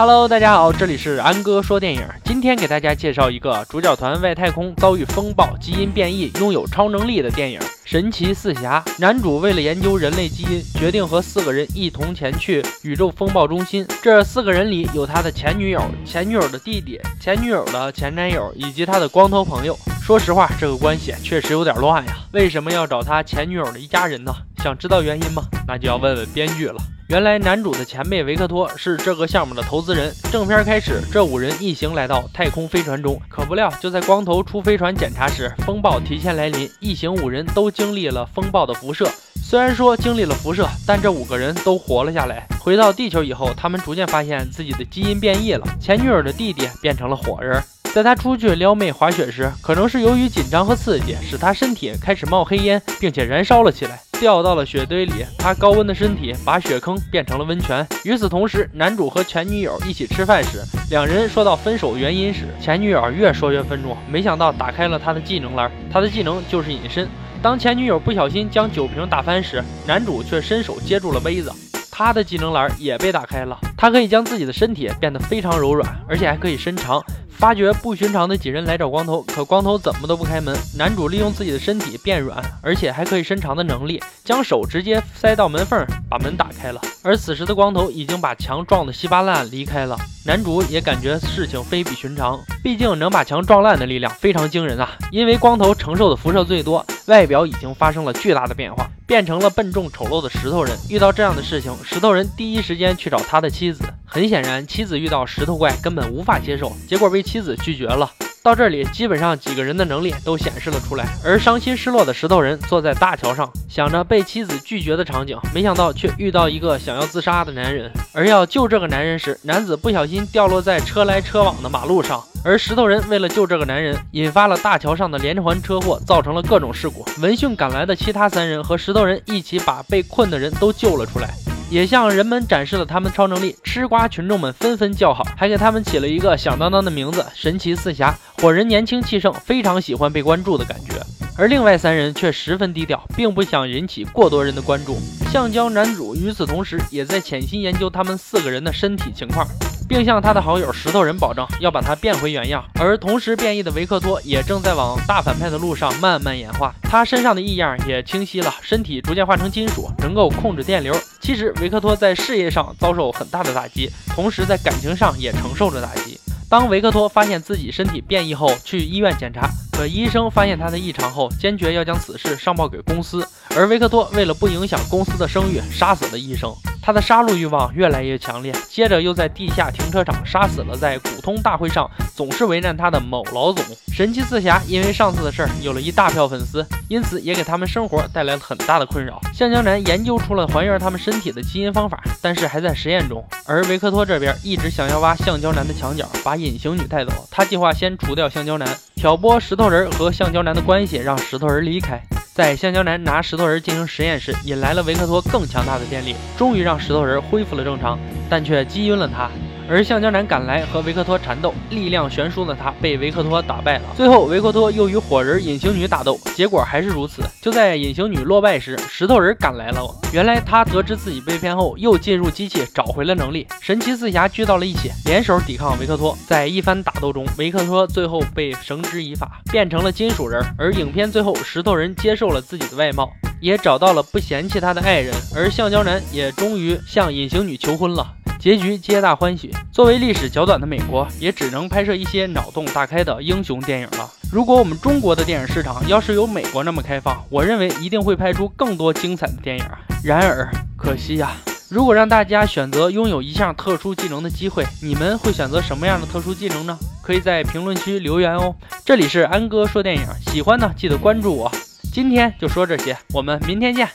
Hello，大家好，这里是安哥说电影。今天给大家介绍一个主角团外太空遭遇风暴、基因变异、拥有超能力的电影《神奇四侠》。男主为了研究人类基因，决定和四个人一同前去宇宙风暴中心。这四个人里有他的前女友、前女友的弟弟、前女友的前男友以及他的光头朋友。说实话，这个关系确实有点乱呀。为什么要找他前女友的一家人呢？想知道原因吗？那就要问问编剧了。原来男主的前辈维克托是这个项目的投资人。正片开始，这五人一行来到太空飞船中，可不料就在光头出飞船检查时，风暴提前来临，一行五人都经历了风暴的辐射。虽然说经历了辐射，但这五个人都活了下来。回到地球以后，他们逐渐发现自己的基因变异了，前女友的弟弟变成了火人。在他出去撩妹滑雪时，可能是由于紧张和刺激，使他身体开始冒黑烟，并且燃烧了起来，掉到了雪堆里。他高温的身体把雪坑变成了温泉。与此同时，男主和前女友一起吃饭时，两人说到分手原因时，前女友越说越愤怒，没想到打开了他的技能栏，他的技能就是隐身。当前女友不小心将酒瓶打翻时，男主却伸手接住了杯子，他的技能栏也被打开了。他可以将自己的身体变得非常柔软，而且还可以伸长。发觉不寻常的几人来找光头，可光头怎么都不开门。男主利用自己的身体变软，而且还可以伸长的能力，将手直接塞到门缝，把门打开了。而此时的光头已经把墙撞得稀巴烂，离开了。男主也感觉事情非比寻常，毕竟能把墙撞烂的力量非常惊人啊！因为光头承受的辐射最多，外表已经发生了巨大的变化，变成了笨重丑陋的石头人。遇到这样的事情，石头人第一时间去找他的妻子。很显然，妻子遇到石头怪根本无法接受，结果被妻子拒绝了。到这里，基本上几个人的能力都显示了出来。而伤心失落的石头人坐在大桥上，想着被妻子拒绝的场景，没想到却遇到一个想要自杀的男人。而要救这个男人时，男子不小心掉落在车来车往的马路上。而石头人为了救这个男人，引发了大桥上的连环车祸，造成了各种事故。闻讯赶来的其他三人和石头人一起把被困的人都救了出来。也向人们展示了他们超能力，吃瓜群众们纷纷叫好，还给他们起了一个响当当的名字——神奇四侠。火人年轻气盛，非常喜欢被关注的感觉，而另外三人却十分低调，并不想引起过多人的关注。橡胶男主与此同时也在潜心研究他们四个人的身体情况。并向他的好友石头人保证要把他变回原样，而同时变异的维克托也正在往大反派的路上慢慢演化。他身上的异样也清晰了，身体逐渐化成金属，能够控制电流。其实维克托在事业上遭受很大的打击，同时在感情上也承受着打击。当维克托发现自己身体变异后，去医院检查，可医生发现他的异常后，坚决要将此事上报给公司。而维克托为了不影响公司的声誉，杀死了医生。他的杀戮欲望越来越强烈，接着又在地下停车场杀死了在股东大会上总是为难他的某老总。神奇四侠因为上次的事儿有了一大票粉丝，因此也给他们生活带来了很大的困扰。橡胶男研究出了还原他们身体的基因方法，但是还在实验中。而维克托这边一直想要挖橡胶男的墙角，把隐形女带走。他计划先除掉橡胶男，挑拨石头人和橡胶男的关系，让石头人离开。在橡胶男拿石头人进行实验时，引来了维克托更强大的电力，终于让石头人恢复了正常，但却击晕了他。而橡胶男赶来和维克托缠斗，力量悬殊的他被维克托打败了。最后，维克托又与火人隐形女打斗，结果还是如此。就在隐形女落败时，石头人赶来了。原来他得知自己被骗后，又进入机器找回了能力。神奇四侠聚到了一起，联手抵抗维克托。在一番打斗中，维克托最后被绳之以法，变成了金属人。而影片最后，石头人接受了自己的外貌，也找到了不嫌弃他的爱人。而橡胶男也终于向隐形女求婚了。结局皆大欢喜。作为历史较短的美国，也只能拍摄一些脑洞大开的英雄电影了。如果我们中国的电影市场要是有美国那么开放，我认为一定会拍出更多精彩的电影。然而，可惜呀。如果让大家选择拥有一项特殊技能的机会，你们会选择什么样的特殊技能呢？可以在评论区留言哦。这里是安哥说电影，喜欢呢记得关注我。今天就说这些，我们明天见。